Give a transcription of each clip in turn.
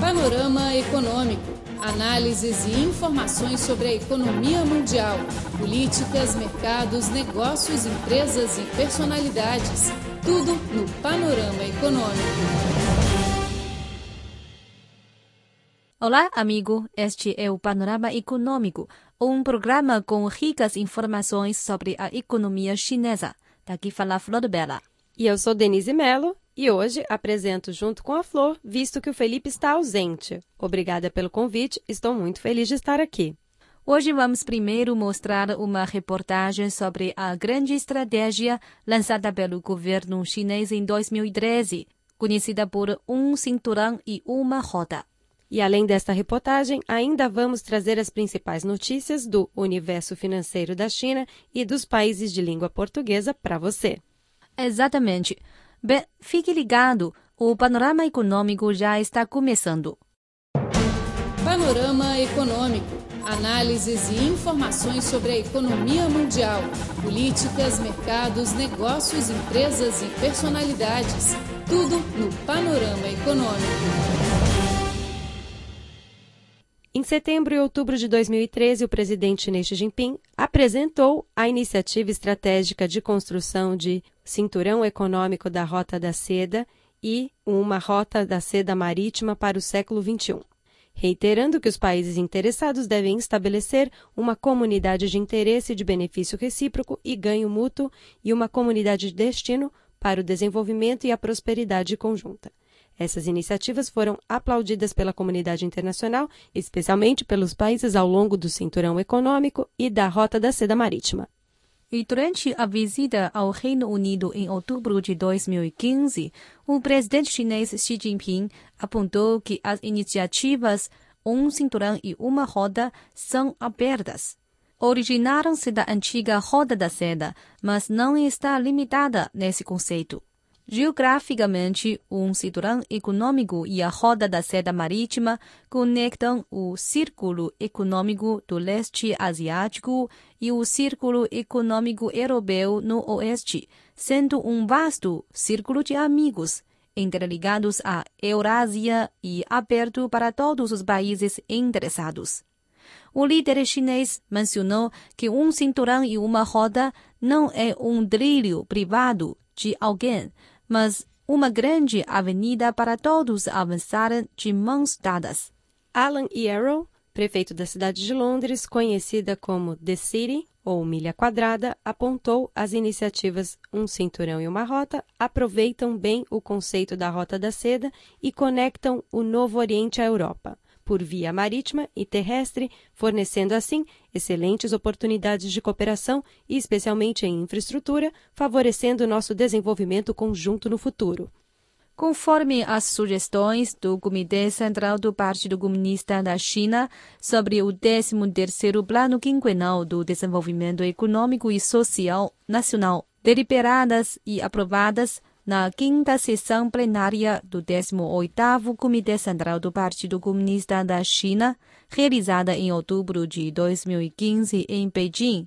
Panorama Econômico. Análises e informações sobre a economia mundial, políticas, mercados, negócios, empresas e personalidades. Tudo no Panorama Econômico. Olá, amigo. Este é o Panorama Econômico, um programa com ricas informações sobre a economia chinesa. Daqui fala Flor Bela. E eu sou Denise Mello e hoje apresento junto com a Flor, visto que o Felipe está ausente. Obrigada pelo convite, estou muito feliz de estar aqui. Hoje vamos primeiro mostrar uma reportagem sobre a grande estratégia lançada pelo governo chinês em 2013, conhecida por um cinturão e uma roda. E além desta reportagem, ainda vamos trazer as principais notícias do universo financeiro da China e dos países de língua portuguesa para você. Exatamente. Bem, fique ligado, o panorama econômico já está começando. Panorama Econômico. Análises e informações sobre a economia mundial, políticas, mercados, negócios, empresas e personalidades. Tudo no Panorama Econômico. Em setembro e outubro de 2013, o presidente Xi Jinping apresentou a iniciativa estratégica de construção de cinturão econômico da Rota da Seda e uma Rota da Seda Marítima para o século XXI, reiterando que os países interessados devem estabelecer uma comunidade de interesse de benefício recíproco e ganho mútuo e uma comunidade de destino para o desenvolvimento e a prosperidade conjunta. Essas iniciativas foram aplaudidas pela comunidade internacional, especialmente pelos países ao longo do cinturão econômico e da Rota da Seda Marítima. E durante a visita ao Reino Unido em outubro de 2015, o presidente chinês Xi Jinping apontou que as iniciativas Um Cinturão e Uma Roda são abertas. Originaram-se da antiga Roda da Seda, mas não está limitada nesse conceito. Geograficamente, um cinturão econômico e a roda da seda marítima conectam o Círculo Econômico do Leste Asiático e o Círculo Econômico Europeu no Oeste, sendo um vasto círculo de amigos interligados à Eurásia e aberto para todos os países interessados. O líder chinês mencionou que um cinturão e uma roda não é um trilho privado de alguém, mas uma grande avenida para todos avançarem de mãos dadas. Alan Yarrow, prefeito da cidade de Londres, conhecida como The City ou Milha Quadrada, apontou as iniciativas Um Cinturão e uma Rota aproveitam bem o conceito da Rota da Seda e conectam o Novo Oriente à Europa por via marítima e terrestre, fornecendo assim excelentes oportunidades de cooperação e especialmente em infraestrutura, favorecendo nosso desenvolvimento conjunto no futuro. Conforme as sugestões do Comitê Central do Partido Comunista da China sobre o 13º Plano Quinquenal do Desenvolvimento Econômico e Social Nacional, deliberadas e aprovadas na quinta sessão plenária do 18º Comitê Central do Partido Comunista da China, realizada em outubro de 2015 em Beijing,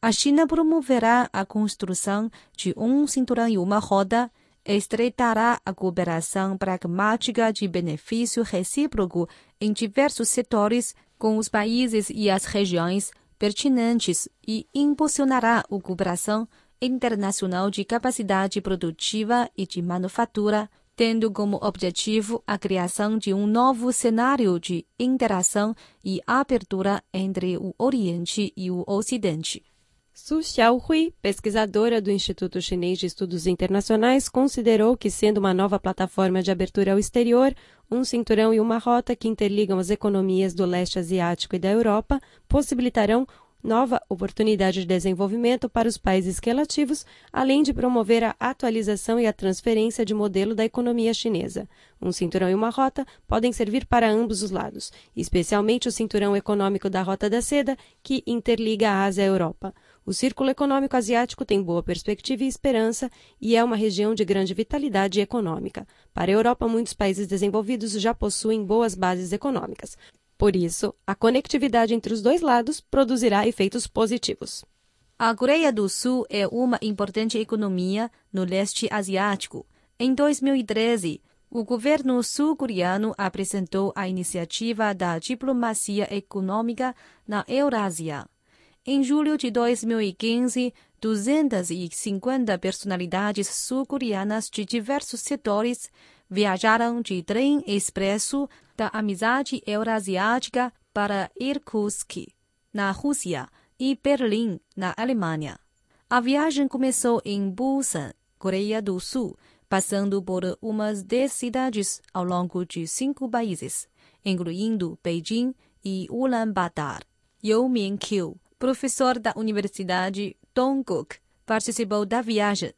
a China promoverá a construção de um cinturão e uma roda, estreitará a cooperação pragmática de benefício recíproco em diversos setores com os países e as regiões pertinentes e impulsionará a cooperação internacional de capacidade produtiva e de manufatura, tendo como objetivo a criação de um novo cenário de interação e abertura entre o Oriente e o Ocidente. Su Xiaohui, pesquisadora do Instituto Chinês de Estudos Internacionais, considerou que, sendo uma nova plataforma de abertura ao exterior, um cinturão e uma rota que interligam as economias do leste asiático e da Europa possibilitarão nova oportunidade de desenvolvimento para os países relativos, além de promover a atualização e a transferência de modelo da economia chinesa. Um cinturão e uma rota podem servir para ambos os lados, especialmente o cinturão econômico da Rota da Seda, que interliga a Ásia à Europa. O Círculo Econômico Asiático tem boa perspectiva e esperança e é uma região de grande vitalidade econômica. Para a Europa, muitos países desenvolvidos já possuem boas bases econômicas. Por isso, a conectividade entre os dois lados produzirá efeitos positivos. A Coreia do Sul é uma importante economia no leste asiático. Em 2013, o governo sul-coreano apresentou a iniciativa da diplomacia econômica na Eurásia. Em julho de 2015, 250 personalidades sul-coreanas de diversos setores viajaram de trem expresso da Amizade Eurasiática para Irkutsk, na Rússia, e Berlim, na Alemanha. A viagem começou em Busan, Coreia do Sul, passando por umas dez cidades ao longo de cinco países, incluindo Beijing e Ulaanbaatar. Yeo Min-kyu, professor da Universidade Dongguk, participou da viagem.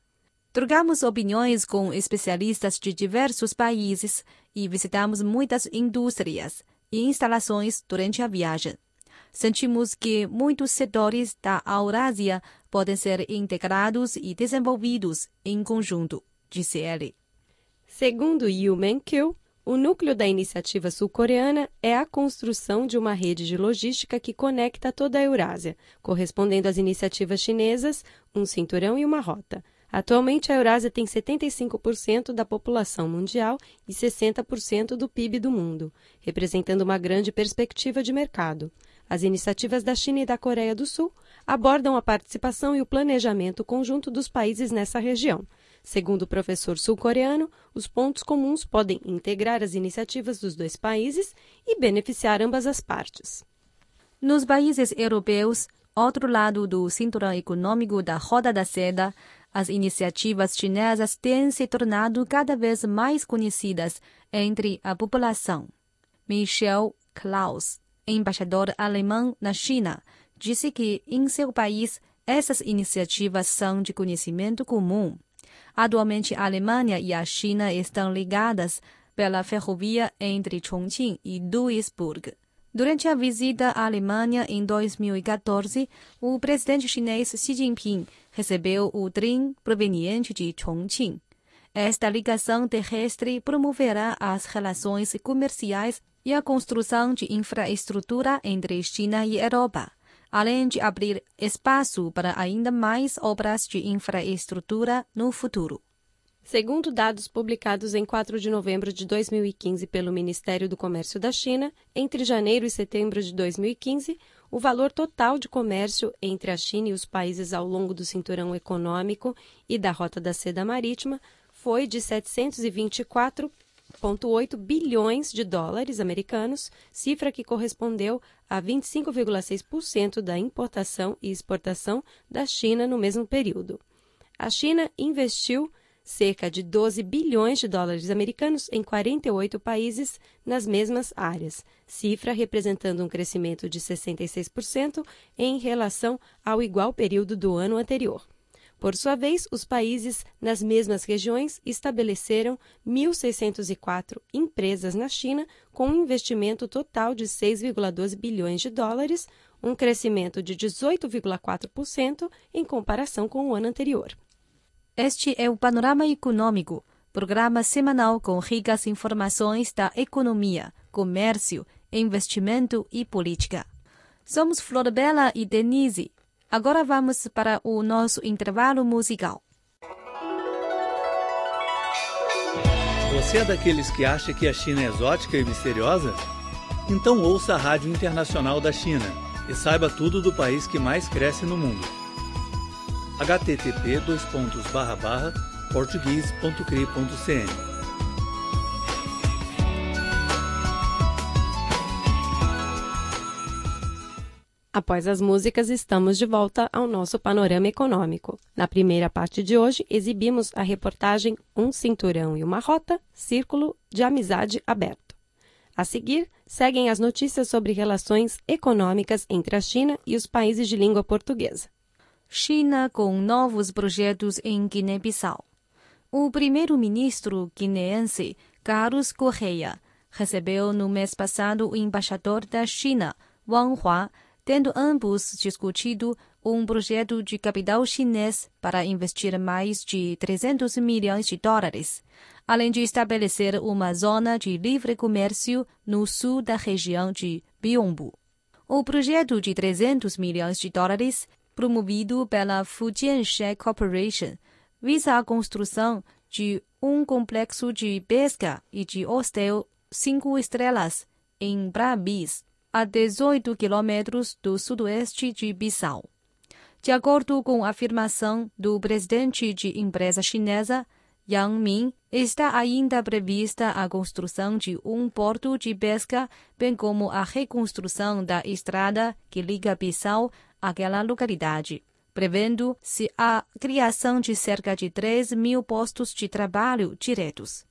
Trocamos opiniões com especialistas de diversos países e visitamos muitas indústrias e instalações durante a viagem. Sentimos que muitos setores da Eurásia podem ser integrados e desenvolvidos em conjunto, disse ele. Segundo Yu Men-kyu, o núcleo da iniciativa sul-coreana é a construção de uma rede de logística que conecta toda a Eurásia, correspondendo às iniciativas chinesas, um cinturão e uma rota. Atualmente, a Eurásia tem 75% da população mundial e 60% do PIB do mundo, representando uma grande perspectiva de mercado. As iniciativas da China e da Coreia do Sul abordam a participação e o planejamento conjunto dos países nessa região. Segundo o professor sul-coreano, os pontos comuns podem integrar as iniciativas dos dois países e beneficiar ambas as partes. Nos países europeus, outro lado do cinturão econômico da Roda da Seda, as iniciativas chinesas têm se tornado cada vez mais conhecidas entre a população. Michel Klaus, embaixador alemão na China, disse que em seu país essas iniciativas são de conhecimento comum. Atualmente, a Alemanha e a China estão ligadas pela ferrovia entre Chongqing e Duisburg. Durante a visita à Alemanha em 2014, o presidente chinês Xi Jinping recebeu o trem proveniente de Chongqing. Esta ligação terrestre promoverá as relações comerciais e a construção de infraestrutura entre China e Europa, além de abrir espaço para ainda mais obras de infraestrutura no futuro. Segundo dados publicados em 4 de novembro de 2015 pelo Ministério do Comércio da China, entre janeiro e setembro de 2015, o valor total de comércio entre a China e os países ao longo do cinturão econômico e da Rota da Seda Marítima foi de 724,8 bilhões de dólares americanos, cifra que correspondeu a 25,6% da importação e exportação da China no mesmo período. A China investiu cerca de 12 bilhões de dólares americanos em 48 países nas mesmas áreas, cifra representando um crescimento de 66% em relação ao igual período do ano anterior. Por sua vez, os países nas mesmas regiões estabeleceram 1.604 empresas na China, com um investimento total de 6,12 bilhões de dólares, um crescimento de 18,4% em comparação com o ano anterior. Este é o Panorama Econômico, programa semanal com ricas informações da economia, comércio, investimento e política. Somos Flor Bela e Denise. Agora vamos para o nosso intervalo musical. Você é daqueles que acha que a China é exótica e misteriosa? Então ouça a Rádio Internacional da China e saiba tudo do país que mais cresce no mundo http Após as músicas, estamos de volta ao nosso panorama econômico. Na primeira parte de hoje, exibimos a reportagem Um Cinturão e uma Rota, Círculo de Amizade Aberto. A seguir, seguem as notícias sobre relações econômicas entre a China e os países de língua portuguesa. China com novos projetos em Guiné-Bissau. O primeiro-ministro guineense, Carlos Correia, recebeu no mês passado o embaixador da China, Wang Hua, tendo ambos discutido um projeto de capital chinês para investir mais de 300 milhões de dólares, além de estabelecer uma zona de livre comércio no sul da região de Biombo. O projeto de 300 milhões de dólares promovido pela Fujian Share Corporation, visa a construção de um complexo de pesca e de hostel cinco estrelas em Brabis, a 18 quilômetros do sudoeste de Bissau. De acordo com a afirmação do presidente de empresa chinesa, Yang Min, está ainda prevista a construção de um porto de pesca, bem como a reconstrução da estrada que liga Bissau àquela localidade, prevendo-se a criação de cerca de 3 mil postos de trabalho diretos.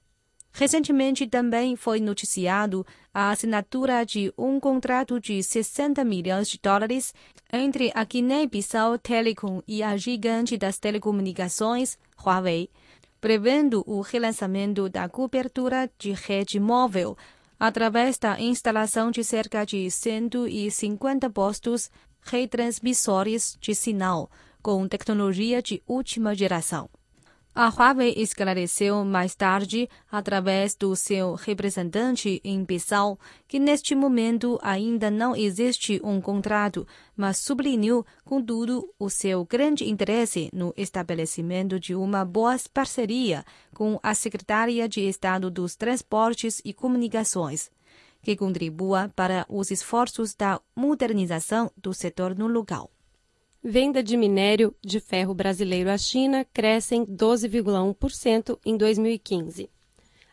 Recentemente também foi noticiado a assinatura de um contrato de 60 milhões de dólares entre a Guiné-Bissau Telecom e a gigante das telecomunicações, Huawei, prevendo o relançamento da cobertura de rede móvel através da instalação de cerca de 150 postos retransmissores de sinal com tecnologia de última geração. A Huawei esclareceu mais tarde, através do seu representante em Bissau, que neste momento ainda não existe um contrato, mas sublinhou, contudo, o seu grande interesse no estabelecimento de uma boa parceria com a Secretaria de Estado dos Transportes e Comunicações, que contribua para os esforços da modernização do setor no local. Venda de minério de ferro brasileiro à China crescem 12,1% em 2015.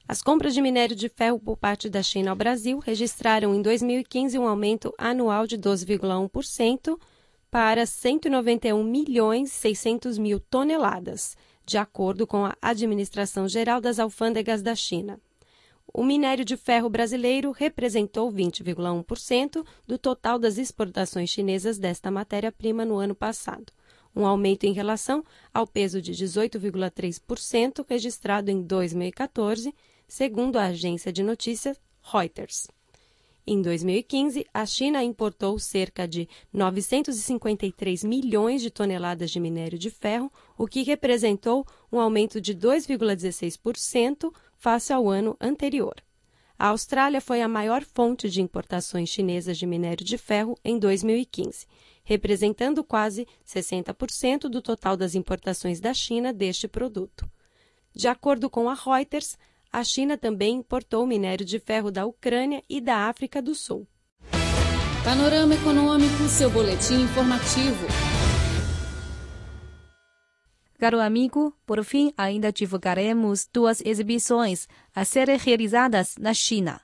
As compras de minério de ferro por parte da China ao Brasil registraram em 2015 um aumento anual de 12,1% para 191 milhões 600 mil toneladas, de acordo com a Administração Geral das Alfândegas da China. O minério de ferro brasileiro representou 20,1% do total das exportações chinesas desta matéria-prima no ano passado, um aumento em relação ao peso de 18,3% registrado em 2014, segundo a agência de notícias Reuters. Em 2015, a China importou cerca de 953 milhões de toneladas de minério de ferro, o que representou um aumento de 2,16% face ao ano anterior. A Austrália foi a maior fonte de importações chinesas de minério de ferro em 2015, representando quase 60% do total das importações da China deste produto. De acordo com a Reuters, a China também importou minério de ferro da Ucrânia e da África do Sul. Panorama Econômico, seu boletim informativo. Caro amigo, por fim, ainda divulgaremos duas exibições a serem realizadas na China.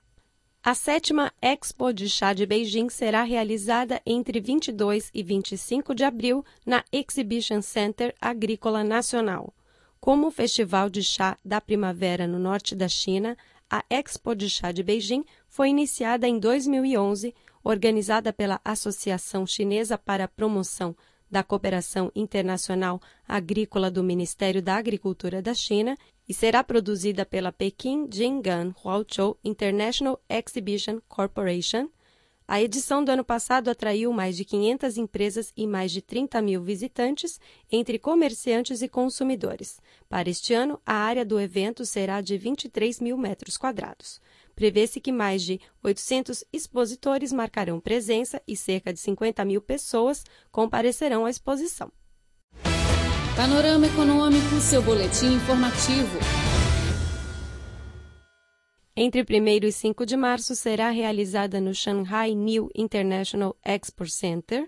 A sétima Expo de Chá de Beijing será realizada entre 22 e 25 de abril na Exhibition Center Agrícola Nacional. Como o Festival de Chá da Primavera no norte da China, a Expo de Chá de Beijing foi iniciada em 2011, organizada pela Associação Chinesa para a Promoção da Cooperação Internacional Agrícola do Ministério da Agricultura da China e será produzida pela Peking Jingan Huaozhou International Exhibition Corporation. A edição do ano passado atraiu mais de 500 empresas e mais de 30 mil visitantes, entre comerciantes e consumidores. Para este ano, a área do evento será de 23 mil metros quadrados. Prevê-se que mais de 800 expositores marcarão presença e cerca de 50 mil pessoas comparecerão à exposição. Panorama Econômico, seu boletim informativo. Entre 1 e 5 de março será realizada no Shanghai New International Export Center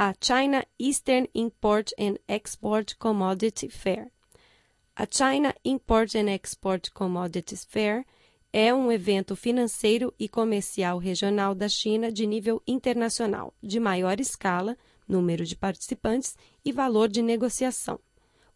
a China Eastern Import and Export Commodity Fair. A China Import and Export Commodities Fair é um evento financeiro e comercial regional da China de nível internacional, de maior escala, número de participantes e valor de negociação.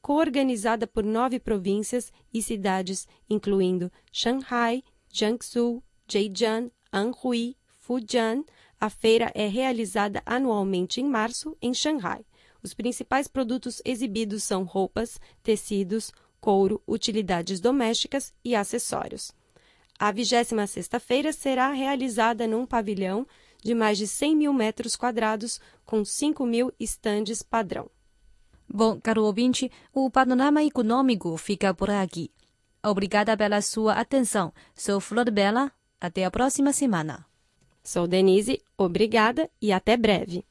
Coorganizada por nove províncias e cidades, incluindo Shanghai, Jiangsu, Zhejiang, Anhui, Fujian, a feira é realizada anualmente em março em Shanghai. Os principais produtos exibidos são roupas, tecidos, couro, utilidades domésticas e acessórios. A 26ª-feira será realizada num pavilhão de mais de 100 mil metros quadrados, com 5 mil estandes padrão. Bom, caro ouvinte, o panorama econômico fica por aqui. Obrigada pela sua atenção. Sou Flor Bela. Até a próxima semana. Sou Denise, obrigada e até breve.